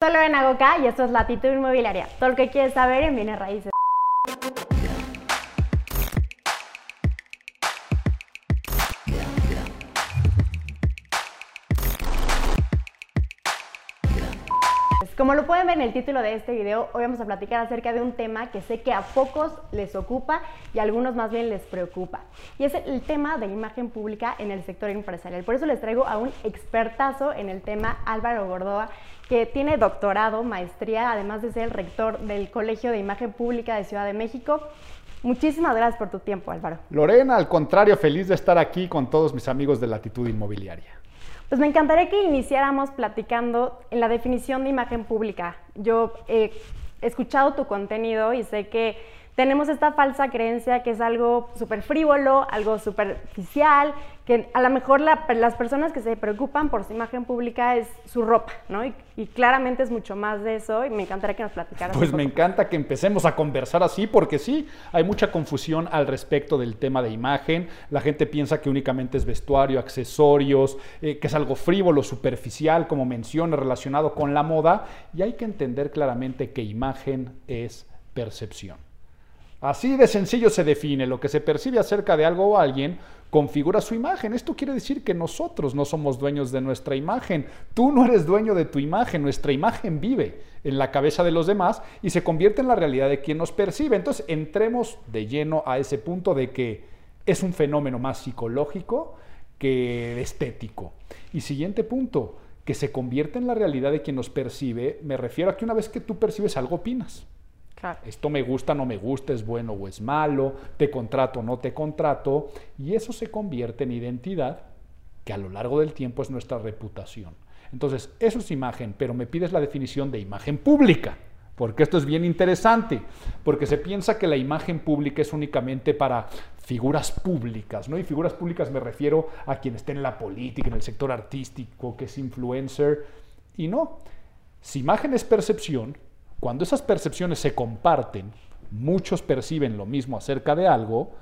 Soy Lorena Goca y esto es Latitud Inmobiliaria. Todo lo que quieres saber en bienes raíces. Como lo pueden ver en el título de este video, hoy vamos a platicar acerca de un tema que sé que a pocos les ocupa y a algunos más bien les preocupa. Y es el tema de imagen pública en el sector empresarial. Por eso les traigo a un expertazo en el tema, Álvaro Gordoa, que tiene doctorado, maestría, además de ser el rector del Colegio de Imagen Pública de Ciudad de México. Muchísimas gracias por tu tiempo, Álvaro. Lorena, al contrario, feliz de estar aquí con todos mis amigos de Latitud Inmobiliaria. Pues me encantaría que iniciáramos platicando en la definición de imagen pública. Yo he escuchado tu contenido y sé que tenemos esta falsa creencia que es algo súper frívolo, algo superficial, que a lo mejor las personas que se preocupan por su imagen pública es su ropa, ¿no? Y, claramente es mucho más de eso y me encantaría que nos platicaras. Pues me encanta que empecemos a conversar así porque sí, hay mucha confusión al respecto del tema de imagen. La gente piensa que únicamente es vestuario, accesorios, eh, que es algo frívolo, superficial, como menciona, relacionado con la moda y hay que entender claramente que imagen es percepción. Así de sencillo se define lo que se percibe acerca de algo o alguien configura su imagen. Esto quiere decir que nosotros no somos dueños de nuestra imagen. Tú no eres dueño de tu imagen. Nuestra imagen vive en la cabeza de los demás y se convierte en la realidad de quien nos percibe. Entonces, entremos de lleno a ese punto de que es un fenómeno más psicológico que estético. Y siguiente punto, que se convierte en la realidad de quien nos percibe, me refiero a que una vez que tú percibes algo, opinas. Esto me gusta, no me gusta, es bueno o es malo, te contrato o no te contrato, y eso se convierte en identidad, que a lo largo del tiempo es nuestra reputación. Entonces, eso es imagen, pero me pides la definición de imagen pública, porque esto es bien interesante, porque se piensa que la imagen pública es únicamente para figuras públicas, ¿no? Y figuras públicas me refiero a quien esté en la política, en el sector artístico, que es influencer, y no. Si imagen es percepción, cuando esas percepciones se comparten, muchos perciben lo mismo acerca de algo,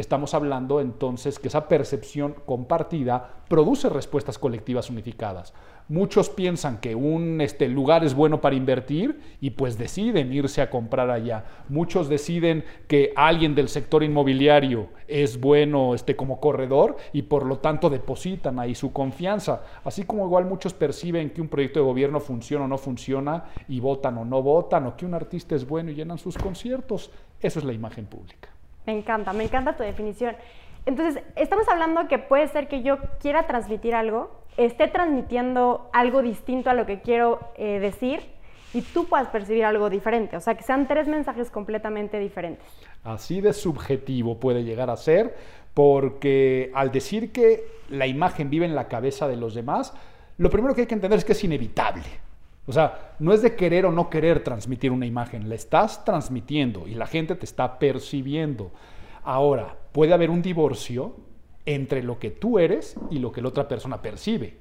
estamos hablando entonces que esa percepción compartida produce respuestas colectivas unificadas. Muchos piensan que un este, lugar es bueno para invertir y pues deciden irse a comprar allá. Muchos deciden que alguien del sector inmobiliario es bueno este, como corredor y por lo tanto depositan ahí su confianza. Así como igual muchos perciben que un proyecto de gobierno funciona o no funciona y votan o no votan o que un artista es bueno y llenan sus conciertos. Eso es la imagen pública. Me encanta, me encanta tu definición. Entonces, estamos hablando que puede ser que yo quiera transmitir algo, esté transmitiendo algo distinto a lo que quiero eh, decir y tú puedas percibir algo diferente. O sea, que sean tres mensajes completamente diferentes. Así de subjetivo puede llegar a ser, porque al decir que la imagen vive en la cabeza de los demás, lo primero que hay que entender es que es inevitable. O sea, no es de querer o no querer transmitir una imagen, la estás transmitiendo y la gente te está percibiendo. Ahora, puede haber un divorcio entre lo que tú eres y lo que la otra persona percibe,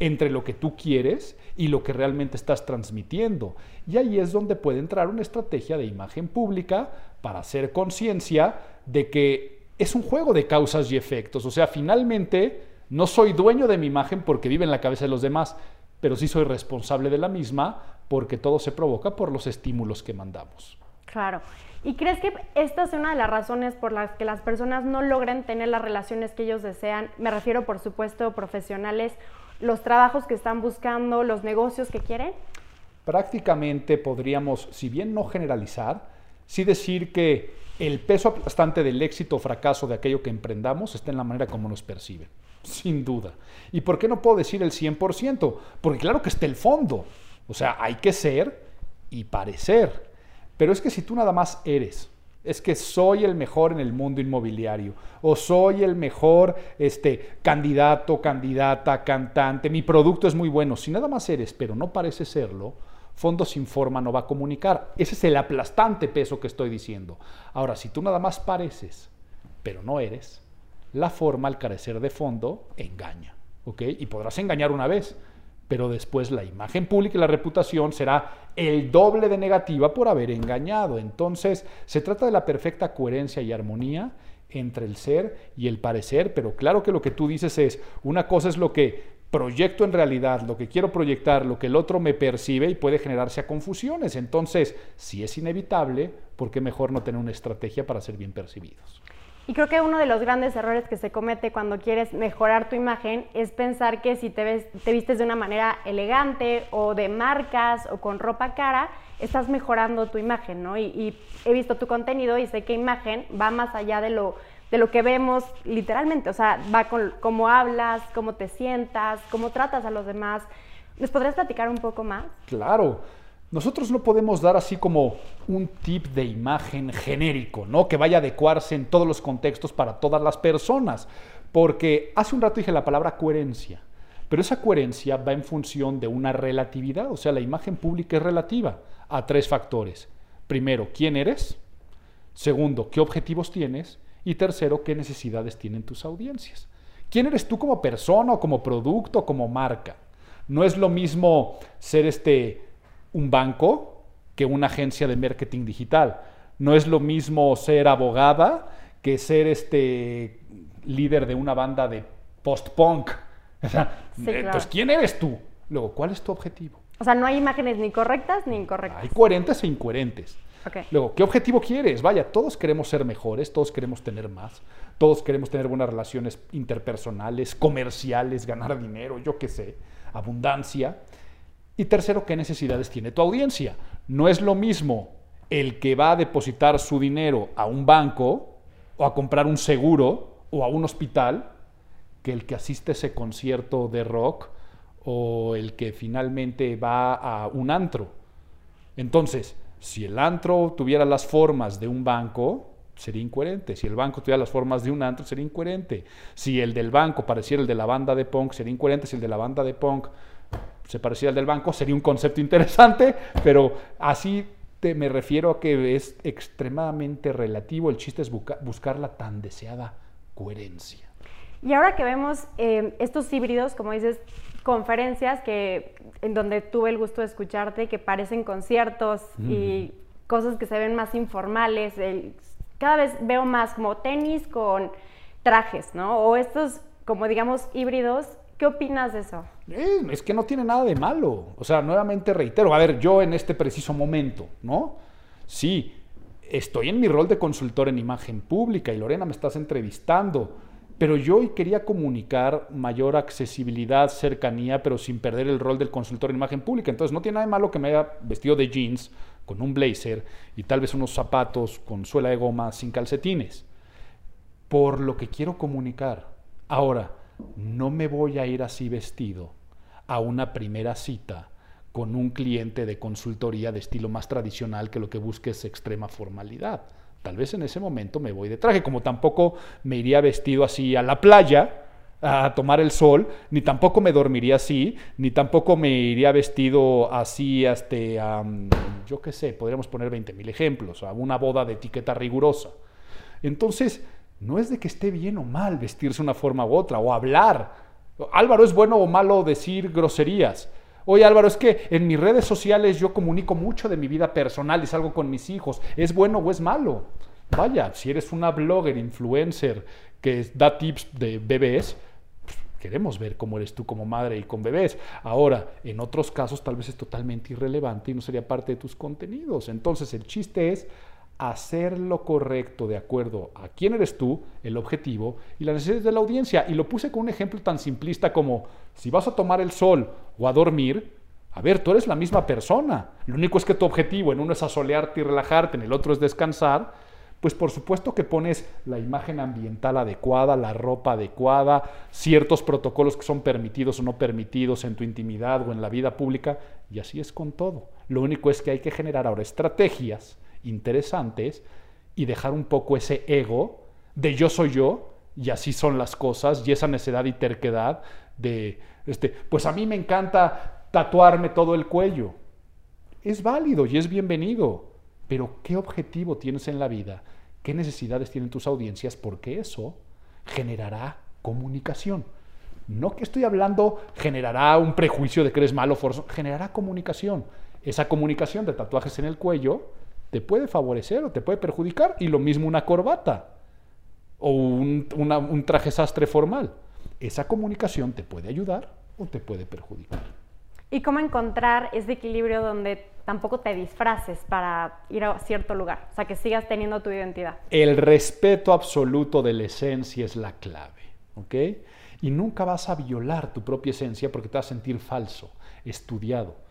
entre lo que tú quieres y lo que realmente estás transmitiendo. Y ahí es donde puede entrar una estrategia de imagen pública para hacer conciencia de que es un juego de causas y efectos. O sea, finalmente no soy dueño de mi imagen porque vive en la cabeza de los demás, pero sí soy responsable de la misma porque todo se provoca por los estímulos que mandamos. Claro. ¿Y crees que esta es una de las razones por las que las personas no logran tener las relaciones que ellos desean? Me refiero, por supuesto, profesionales, los trabajos que están buscando, los negocios que quieren. Prácticamente podríamos, si bien no generalizar, sí decir que el peso aplastante del éxito o fracaso de aquello que emprendamos está en la manera como nos perciben sin duda. ¿Y por qué no puedo decir el 100%? Porque claro que está el fondo. O sea, hay que ser y parecer. Pero es que si tú nada más eres, es que soy el mejor en el mundo inmobiliario o soy el mejor este, candidato, candidata, cantante, mi producto es muy bueno. Si nada más eres, pero no parece serlo, Fondo sin forma no va a comunicar. Ese es el aplastante peso que estoy diciendo. Ahora, si tú nada más pareces, pero no eres, la forma al carecer de fondo engaña. ¿ok? Y podrás engañar una vez, pero después la imagen pública y la reputación será el doble de negativa por haber engañado. Entonces, se trata de la perfecta coherencia y armonía entre el ser y el parecer, pero claro que lo que tú dices es, una cosa es lo que proyecto en realidad lo que quiero proyectar, lo que el otro me percibe y puede generarse a confusiones. Entonces, si es inevitable, ¿por qué mejor no tener una estrategia para ser bien percibidos? Y creo que uno de los grandes errores que se comete cuando quieres mejorar tu imagen es pensar que si te, ves, te vistes de una manera elegante o de marcas o con ropa cara, estás mejorando tu imagen, ¿no? Y, he visto tu contenido y sé que imagen va más allá de lo, de lo que vemos literalmente, o sea, va con cómo hablas, cómo te sientas, cómo tratas a los demás. ¿Les podrías platicar un poco más? Claro. Nosotros no podemos dar así como un tip de imagen genérico, ¿no? Que vaya a adecuarse en todos los contextos para todas las personas. Porque hace un rato dije la palabra coherencia, pero esa coherencia va en función de una relatividad, o sea, la imagen pública es relativa a tres factores. Primero, ¿quién eres? Segundo, ¿qué objetivos tienes? Y tercero, ¿qué necesidades tienen tus audiencias? ¿Quién eres tú como persona o como producto o como marca? No es lo mismo ser este un banco que una agencia de marketing digital. No es lo mismo ser abogada que ser este líder de una banda de post-punk. Entonces, ¿quién eres tú? Luego, ¿cuál es tu objetivo? O sea, no hay imágenes ni correctas ni incorrectas. Hay coherentes e incoherentes. Luego, ¿qué objetivo quieres? Vaya, todos queremos ser mejores, todos queremos tener más, todos queremos tener buenas relaciones interpersonales, comerciales, ganar dinero, yo qué sé, abundancia. Y tercero, ¿qué necesidades tiene tu audiencia? No es lo mismo el que va a depositar su dinero a un banco o a comprar un seguro o a un hospital que el que asiste a ese concierto de rock o el que finalmente va a un antro. Entonces, si el antro tuviera las formas de un banco, sería incoherente. Si el banco tuviera las formas de un antro, sería incoherente. Si el del banco pareciera el de la banda de punk, sería incoherente. Si el de la banda de punk se parecía al del banco, sería un concepto interesante, pero así te, me refiero a que es extremadamente relativo. El chiste es buscar la tan deseada coherencia. Y ahora que vemos eh, estos híbridos, como dices, conferencias que en donde tuve el gusto de escucharte, que parecen conciertos y cosas que se ven más informales, cada vez veo más como tenis con trajes, ¿no? O estos, como digamos, híbridos ¿Qué opinas de eso? Es que no tiene nada de malo. O sea, nuevamente reitero, a ver, yo en este preciso momento, ¿no? Sí, estoy en mi rol de consultor en imagen pública y Lorena me estás entrevistando, pero yo hoy quería comunicar mayor accesibilidad, cercanía, pero sin perder el rol del consultor en imagen pública. Entonces no tiene nada de malo que me haya vestido de jeans con un blazer y tal vez unos zapatos con suela de goma sin calcetines, por lo que quiero comunicar. Ahora, no me voy a ir así vestido a una primera cita con un cliente de consultoría de estilo más tradicional que lo que busque es extrema formalidad. Tal vez en ese momento me voy de traje, como tampoco me iría vestido así a la playa a tomar el sol, ni tampoco me dormiría así, ni tampoco me iría vestido así hasta, yo qué sé, podríamos poner 20.000 ejemplos, a una boda de etiqueta rigurosa. Entonces, no es de que esté bien o mal vestirse una forma u otra o hablar. Álvaro, ¿es bueno o malo decir groserías? Oye Álvaro, es que en mis redes sociales yo comunico mucho de mi vida personal y salgo con mis hijos. ¿Es bueno o es malo? Vaya, si eres una blogger, influencer que da tips de bebés, pues, queremos ver cómo eres tú como madre y con bebés. Ahora, en otros casos tal vez es totalmente irrelevante y no sería parte de tus contenidos. Entonces el chiste es hacer lo correcto de acuerdo a quién eres tú, el objetivo y las necesidades de la audiencia. Y lo puse con un ejemplo tan simplista como si vas a tomar el sol o a dormir, a ver, tú eres la misma persona. Lo único es que tu objetivo en uno es asolearte y relajarte, en el otro es descansar. Pues por supuesto que pones la imagen ambiental adecuada, la ropa adecuada, ciertos protocolos que son permitidos o no permitidos en tu intimidad o en la vida pública, y así es con todo. Lo único es que hay que generar ahora estrategias interesantes y dejar un poco ese ego de yo soy yo y así son las cosas y esa necedad y terquedad de, este, pues a mí me encanta tatuarme todo el cuello. Es válido y es bienvenido, pero ¿qué objetivo tienes en la vida? ¿Qué necesidades tienen tus audiencias? Porque eso generará comunicación. No que estoy hablando generará un prejuicio de que eres malo, generará comunicación. Esa comunicación de tatuajes en el cuello te puede favorecer o te puede perjudicar. Y lo mismo una corbata o un, traje sastre formal. Esa comunicación te puede ayudar o te puede perjudicar. ¿Y cómo encontrar ese equilibrio donde tampoco te disfraces para ir a cierto lugar? O sea, que sigas teniendo tu identidad. El respeto absoluto de la esencia es la clave, ¿ok? Y nunca vas a violar tu propia esencia porque te vas a sentir falso, estudiado.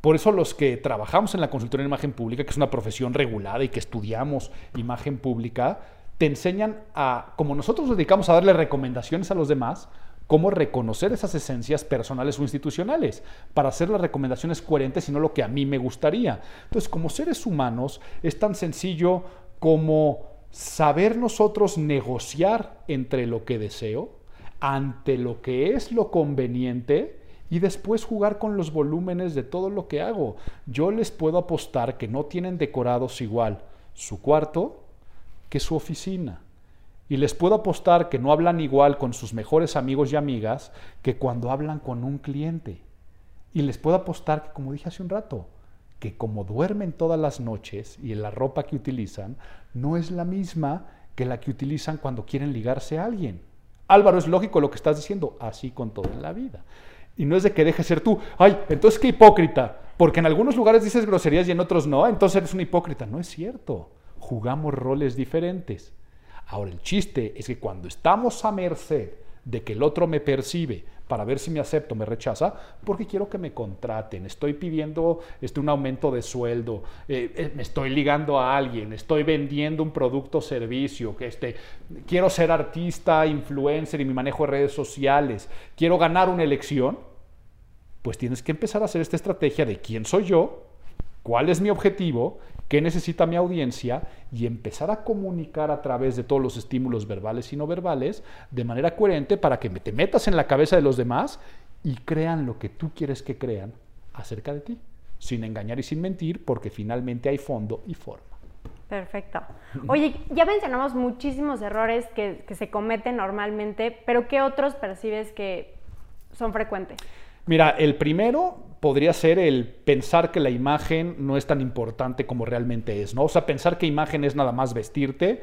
Por eso los que trabajamos en la consultoría en imagen pública, que es una profesión regulada y que estudiamos imagen pública, te enseñan a, como nosotros nos dedicamos a darle recomendaciones a los demás, cómo reconocer esas esencias personales o institucionales para hacer las recomendaciones coherentes y no lo que a mí me gustaría. Entonces, como seres humanos, es tan sencillo como saber nosotros negociar entre lo que deseo, ante lo que es lo conveniente, y después jugar con los volúmenes de todo lo que hago. Yo les puedo apostar que no tienen decorados igual su cuarto que su oficina y les puedo apostar que no hablan igual con sus mejores amigos y amigas que cuando hablan con un cliente. Y les puedo apostar que, como dije hace un rato, que como duermen todas las noches y en la ropa que utilizan, no es la misma que la que utilizan cuando quieren ligarse a alguien. Álvaro, es lógico lo que estás diciendo, así con toda la vida. Y no es de que dejes ser tú, ay, entonces qué hipócrita, porque en algunos lugares dices groserías y en otros no, entonces eres un hipócrita. No es cierto, jugamos roles diferentes. Ahora, el chiste es que cuando estamos a merced de que el otro me percibe para ver si me acepta o me rechaza, porque quiero que me contraten, estoy pidiendo este, un aumento de sueldo, eh, eh, me estoy ligando a alguien, estoy vendiendo un producto o servicio, este, quiero ser artista, influencer y mi manejo de redes sociales, quiero ganar una elección, pues tienes que empezar a hacer esta estrategia de quién soy yo, cuál es mi objetivo qué necesita mi audiencia y empezar a comunicar a través de todos los estímulos verbales y no verbales de manera coherente para que te metas en la cabeza de los demás y crean lo que tú quieres que crean acerca de ti, sin engañar y sin mentir, porque finalmente hay fondo y forma. Perfecto. Oye, ya mencionamos muchísimos errores que, se cometen normalmente, pero ¿qué otros percibes que son frecuentes? Mira, el primero podría ser el pensar que la imagen no es tan importante como realmente es, ¿no? O sea, pensar que imagen es nada más vestirte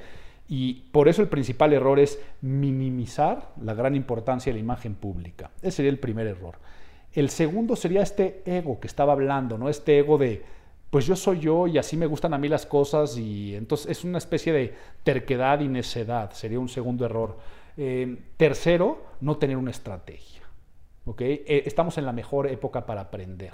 y por eso el principal error es minimizar la gran importancia de la imagen pública. Ese sería el primer error. El segundo sería este ego que estaba hablando, ¿no? Este ego de, pues yo soy yo y así me gustan a mí las cosas y entonces es una especie de terquedad y necedad, sería un segundo error. Eh, tercero, no tener una estrategia. Eh, estamos en la mejor época para aprender.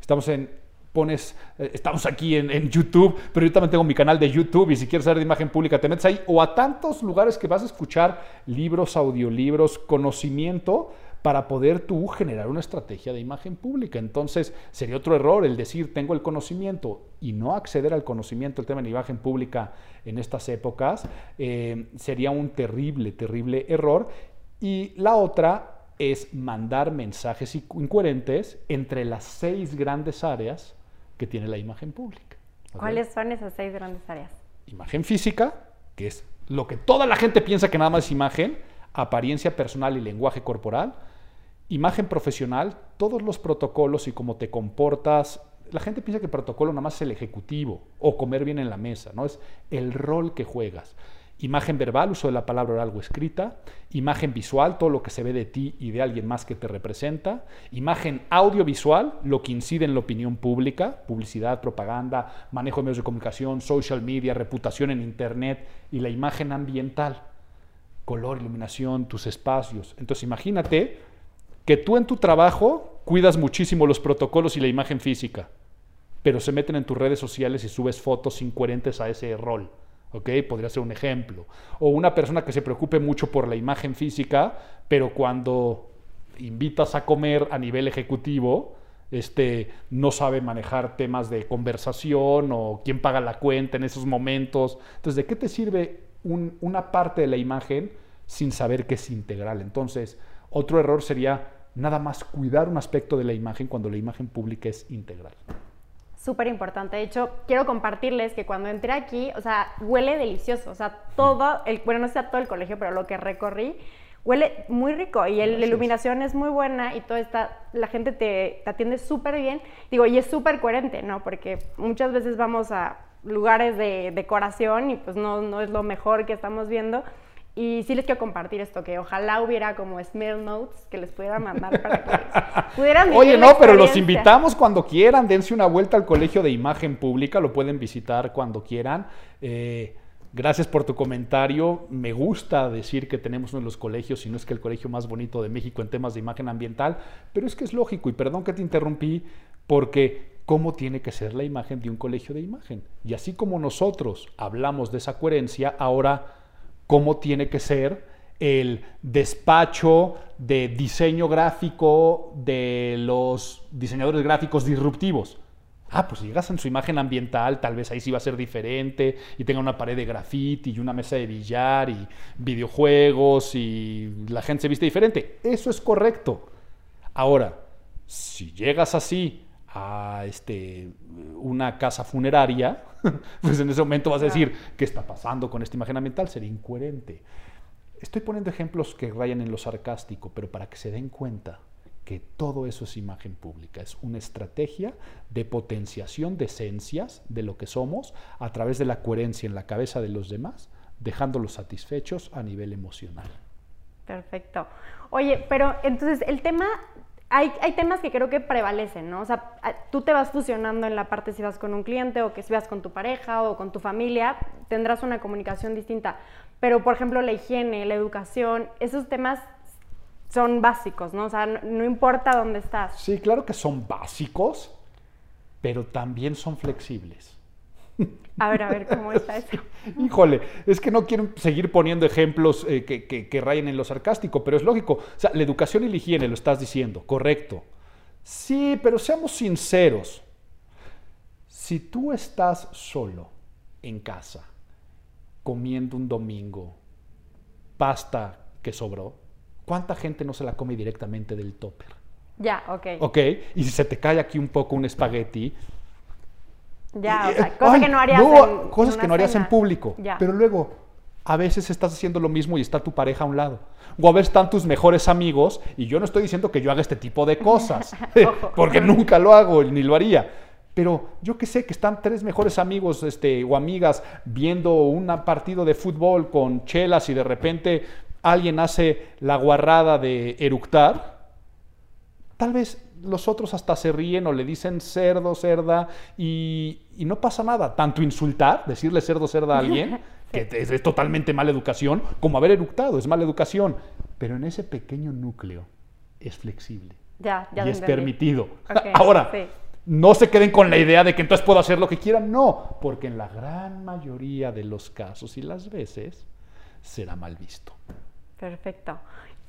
Estamos en, pones, eh, estamos aquí en, YouTube, pero yo también tengo mi canal de YouTube y si quieres saber de imagen pública te metes ahí o a tantos lugares que vas a escuchar libros, audiolibros, conocimiento para poder tú generar una estrategia de imagen pública. Entonces sería otro error el decir tengo el conocimiento y no acceder al conocimiento, el tema de imagen pública en estas épocas, eh, sería un terrible, terrible error. Y la otra es mandar mensajes incoherentes entre las seis grandes áreas que tiene la imagen pública. ¿Cuáles son esas seis grandes áreas? Imagen física, que es lo que toda la gente piensa que nada más es imagen, apariencia personal y lenguaje corporal. Imagen profesional, todos los protocolos y cómo te comportas. La gente piensa que el protocolo nada más es el ejecutivo o comer bien en la mesa, ¿no? Es el rol que juegas. Imagen verbal, uso de la palabra oral o escrita. Imagen visual, todo lo que se ve de ti y de alguien más que te representa. Imagen audiovisual, lo que incide en la opinión pública, publicidad, propaganda, manejo de medios de comunicación, social media, reputación en Internet. Y la imagen ambiental, color, iluminación, tus espacios. Entonces imagínate que tú en tu trabajo cuidas muchísimo los protocolos y la imagen física, pero se meten en tus redes sociales y subes fotos incoherentes a ese rol ¿ok? Podría ser un ejemplo. O una persona que se preocupe mucho por la imagen física, pero cuando invitas a comer a nivel ejecutivo, este, no sabe manejar temas de conversación o quién paga la cuenta en esos momentos. Entonces, ¿de qué te sirve una parte de la imagen sin saber que es integral? Entonces, otro error sería nada más cuidar un aspecto de la imagen cuando la imagen pública es integral súper importante. De hecho, quiero compartirles que cuando entré aquí, o sea, huele delicioso. O sea, todo, el, bueno, no sé todo el colegio, pero lo que recorrí, huele muy rico y la iluminación es muy buena y todo está, la gente te, atiende súper bien. Digo, y es súper coherente, ¿no? Porque muchas veces vamos a lugares de decoración y pues no, no es lo mejor que estamos viendo. Y sí les quiero compartir esto, que ojalá hubiera como Smell Notes que les pudiera mandar para que pudieran vivir Oye, no, pero los invitamos cuando quieran, dense una vuelta al Colegio de Imagen Pública, lo pueden visitar cuando quieran. Eh, gracias por tu comentario. Me gusta decir que tenemos uno de los colegios, si no es que el colegio más bonito de México en temas de imagen ambiental, pero es que es lógico, y perdón que te interrumpí, porque cómo tiene que ser la imagen de un colegio de imagen. Y así como nosotros hablamos de esa coherencia, ahora cómo tiene que ser el despacho de diseño gráfico de los diseñadores gráficos disruptivos. Ah, pues si llegas en su imagen ambiental, tal vez ahí sí va a ser diferente y tenga una pared de graffiti y una mesa de billar y videojuegos y la gente se viste diferente. Eso es correcto. Ahora, si llegas así a este, una casa funeraria, pues en ese momento vas a decir, ¿qué está pasando con esta imagen ambiental? Sería incoherente. Estoy poniendo ejemplos que rayan en lo sarcástico, pero para que se den cuenta que todo eso es imagen pública, es una estrategia de potenciación de esencias de lo que somos a través de la coherencia en la cabeza de los demás, dejándolos satisfechos a nivel emocional. Perfecto. Oye, pero entonces el tema, hay, temas que creo que prevalecen, ¿no? O sea, tú te vas fusionando en la parte si vas con un cliente o que si vas con tu pareja o con tu familia, tendrás una comunicación distinta. Pero, por ejemplo, la higiene, la educación, esos temas son básicos, ¿no? O sea, no importa dónde estás. Sí, claro que son básicos, pero también son flexibles. A ver, a ver, ¿cómo está eso? Híjole, es que no quiero seguir poniendo ejemplos eh, que, que, que rayen en lo sarcástico, pero es lógico. O sea, la educación y la higiene, lo estás diciendo, correcto. Sí, pero seamos sinceros. Si tú estás solo en casa, comiendo un domingo, pasta que sobró, ¿cuánta gente no se la come directamente del topper? Ya, ok. ¿Ok? Y si se te cae aquí un poco un espagueti, Ya, o eh, sea, cosa ay, que no harías no, en cosas en que no harías en público. Ya. Pero luego, a veces estás haciendo lo mismo y está tu pareja a un lado. O a veces están tus mejores amigos y yo no estoy diciendo que yo haga este tipo de cosas, porque nunca lo hago ni lo haría. Pero yo que sé que están tres mejores amigos este, o amigas viendo un partido de fútbol con chelas y de repente alguien hace la guarrada de eructar, tal vez los otros hasta se ríen o le dicen cerdo, cerda, y, y no pasa nada. Tanto insultar, decirle cerdo, cerda a alguien, que es, es totalmente mala educación, como haber eructado, es mala educación. Pero en ese pequeño núcleo es flexible Ya, ya y es entendí. permitido. Ahora, sí. no se queden con la idea de que entonces puedo hacer lo que quieran. No, porque en la gran mayoría de los casos y las veces será mal visto. Perfecto.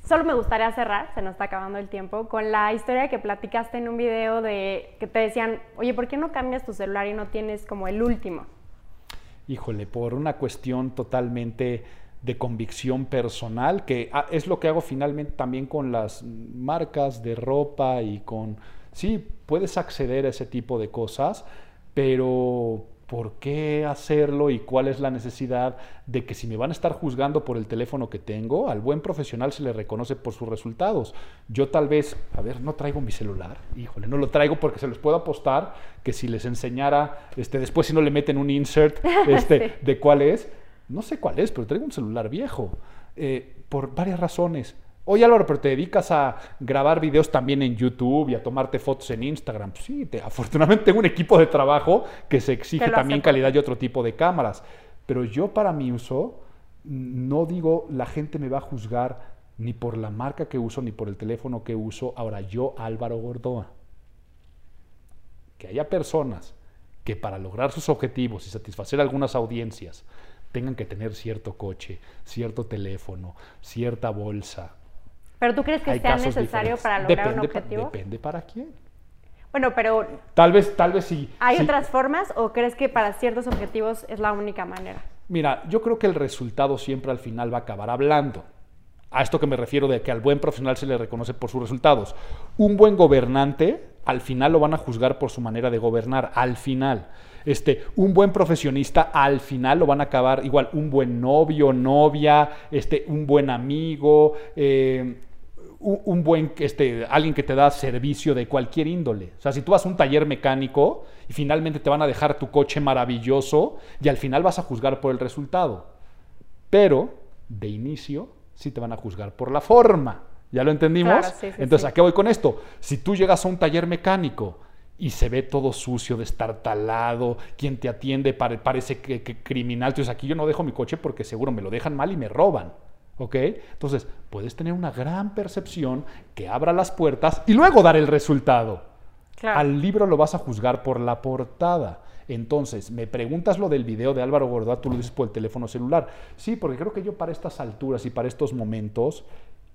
Solo me gustaría cerrar, se nos está acabando el tiempo, con la historia que platicaste en un video de que te decían, oye, ¿por qué no cambias tu celular y no tienes como el último? híjole, por una cuestión totalmente de convicción personal, que ah, es lo que hago finalmente también con las marcas de ropa y con, sí, puedes acceder a ese tipo de cosas, pero ¿por qué hacerlo y cuál es la necesidad de que si me van a estar juzgando por el teléfono que tengo, al buen profesional se le reconoce por sus resultados? Yo tal vez, a ver, no traigo mi celular, híjole, no lo traigo porque se les puedo apostar que si les enseñara, este, después si no le meten un insert este, Sí. de cuál es, no sé cuál es, pero traigo un celular viejo, eh, por varias razones. Oye Álvaro, pero te dedicas a grabar videos también en YouTube y a tomarte fotos en Instagram. Pues sí, te- afortunadamente tengo un equipo de trabajo que se exige también calidad y otro tipo de cámaras. Pero yo para mi uso, no digo la gente me va a juzgar ni por la marca que uso ni por el teléfono que uso. Ahora yo, Álvaro Gordoa, que haya personas que para lograr sus objetivos y satisfacer algunas audiencias tengan que tener cierto coche, cierto teléfono, cierta bolsa. ¿Pero tú crees que Hay sea necesario diferentes. para lograr un Depende objetivo? depende para quién. Bueno, pero Tal vez, tal vez sí. ¿hay sí. otras formas o crees que para ciertos objetivos es la única manera? Mira, yo creo que el resultado siempre al final va a acabar hablando. A esto que me refiero de que al buen profesional se le reconoce por sus resultados. Un buen gobernante, al final lo van a juzgar por su manera de gobernar, al final. Este, un buen profesionista, al final lo van a acabar igual, un buen novio, novia, este, un buen amigo, eh, un, un buen, este, alguien que te da servicio de cualquier índole. O sea, si tú vas a un taller mecánico y finalmente te van a dejar tu coche maravilloso y al final vas a juzgar por el resultado. Pero de inicio sí te van a juzgar por la forma. ¿Ya lo entendimos? Claro, sí, sí, Entonces, sí. ¿a qué voy con esto? Si tú llegas a un taller mecánico y se ve todo sucio, destartalado, quien te atiende pare- parece que, que criminal, tú dices, aquí yo no dejo mi coche porque seguro me lo dejan mal y me roban. ¿Ok? Entonces, puedes tener una gran percepción que abra las puertas y luego dar el resultado. Claro. Al libro lo vas a juzgar por la portada. Entonces, me preguntas lo del video de Álvaro Gordoa, tú lo dices por el teléfono celular. Sí, porque creo que yo para estas alturas y para estos momentos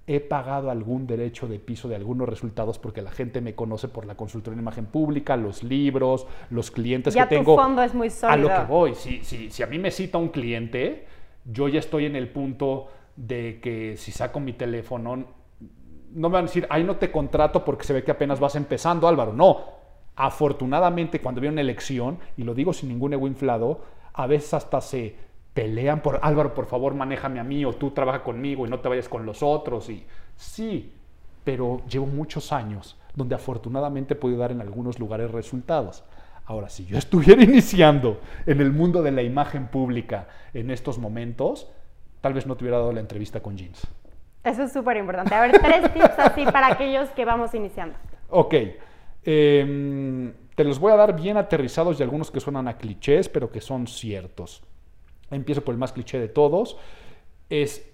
he pagado algún derecho de piso de algunos resultados porque la gente me conoce por la consultoría en imagen pública, los libros, los clientes Ya que tu tengo. fondo es muy A lo sólido. que voy, si, si, si a mí me cita un cliente, yo ya estoy en el punto de que si saco mi teléfono, no me van a decir, ay, no te contrato porque se ve que apenas vas empezando, Álvaro. No. Afortunadamente, cuando viene una elección, y lo digo sin ningún ego inflado, a veces hasta se pelean por, Álvaro, por favor, manéjame a mí, o tú trabaja conmigo y no te vayas con los otros. Y sí, pero llevo muchos años donde afortunadamente he podido dar en algunos lugares resultados. Ahora, si yo estuviera iniciando en el mundo de la imagen pública en estos momentos, tal vez no te hubiera dado la entrevista con Jeans. Eso es súper importante. A ver, tres tips así para aquellos que vamos iniciando. Ok. em, te los voy a dar bien aterrizados y algunos que suenan a clichés, pero que son ciertos. Empiezo por el más cliché de todos. Es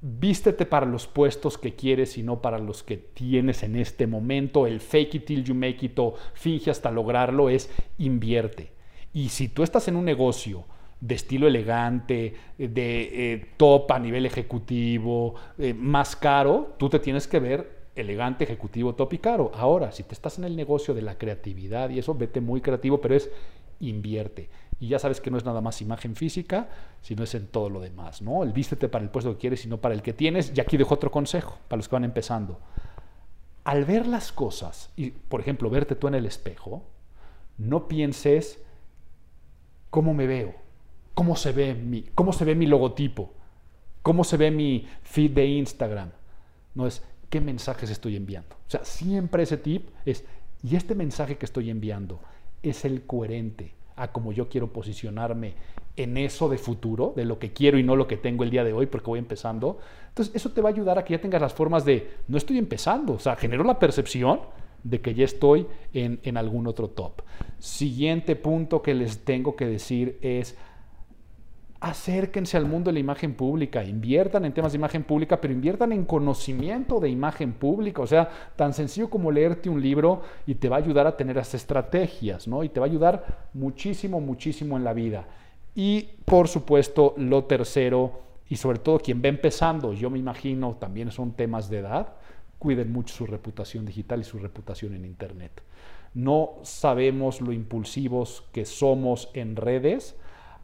vístete para los puestos que quieres y no para los que tienes en este momento. El fake it till you make it o finge hasta lograrlo es invierte. Y si tú estás en un negocio de estilo elegante, de eh, top a nivel ejecutivo, eh, más caro, tú te tienes que ver elegante, ejecutivo, top y caro. Ahora, si te estás en el negocio de la creatividad y eso, vete muy creativo, pero es invierte. Y ya sabes que no es nada más imagen física, sino es en todo lo demás, ¿no? El vístete para el puesto que quieres y no para el que tienes. Y aquí dejo otro consejo para los que van empezando. Al ver las cosas, y por ejemplo, verte tú en el espejo, no pienses cómo me veo, cómo se ve mi, cómo se ve mi logotipo, cómo se ve mi feed de Instagram. No es qué mensajes estoy enviando. O sea, siempre ese tip es, y este mensaje que estoy enviando es el coherente a como yo quiero posicionarme en eso de futuro, de lo que quiero y no lo que tengo el día de hoy porque voy empezando. Entonces, eso te va a ayudar a que ya tengas las formas de, no estoy empezando, o sea, genero la percepción de que ya estoy en, en algún otro top. Siguiente punto que les tengo que decir es, acérquense al mundo de la imagen pública, inviertan en temas de imagen pública, pero inviertan en conocimiento de imagen pública, o sea, tan sencillo como leerte un libro y te va a ayudar a tener las estrategias, ¿no? Y te va a ayudar muchísimo, muchísimo en la vida. Y por supuesto, lo tercero, y sobre todo quien va empezando, yo me imagino también son temas de edad, cuiden mucho su reputación digital y su reputación en Internet. No sabemos lo impulsivos que somos en redes,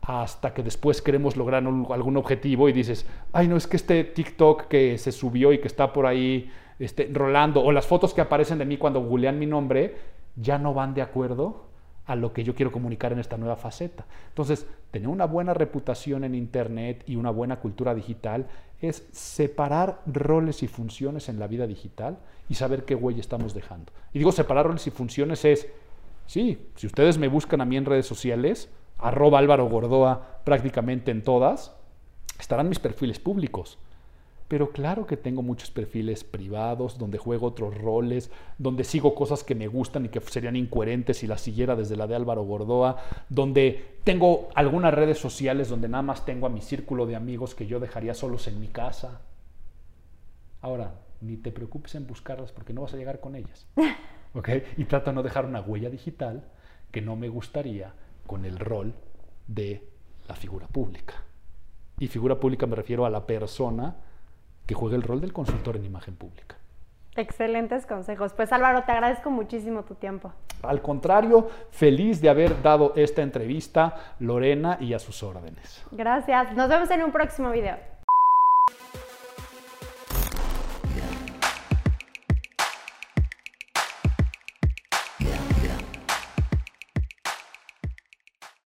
hasta que después queremos lograr algún objetivo y dices, ay no, es que este TikTok que se subió y que está por ahí este, rolando, o las fotos que aparecen de mí cuando googlean mi nombre, ya no van de acuerdo a lo que yo quiero comunicar en esta nueva faceta. Entonces, tener una buena reputación en Internet y una buena cultura digital es separar roles y funciones en la vida digital y saber qué huella estamos dejando. Y digo, separar roles y funciones es, sí, si ustedes me buscan a mí en redes sociales, arroba Álvaro Gordoa prácticamente en todas, estarán mis perfiles públicos. Pero claro que tengo muchos perfiles privados donde juego otros roles, donde sigo cosas que me gustan y que serían incoherentes si las siguiera desde la de Álvaro Gordoa, donde tengo algunas redes sociales donde nada más tengo a mi círculo de amigos que yo dejaría solos en mi casa. Ahora, ni te preocupes en buscarlas porque no vas a llegar con ellas. ¿Ok? Y trata de no dejar una huella digital que no me gustaría con el rol de la figura pública. Y figura pública me refiero a la persona que juega el rol del consultor en imagen pública. Excelentes consejos. Pues Álvaro, te agradezco muchísimo tu tiempo. Al contrario, feliz de haber dado esta entrevista, Lorena, y a sus órdenes. Gracias. Nos vemos en un próximo video.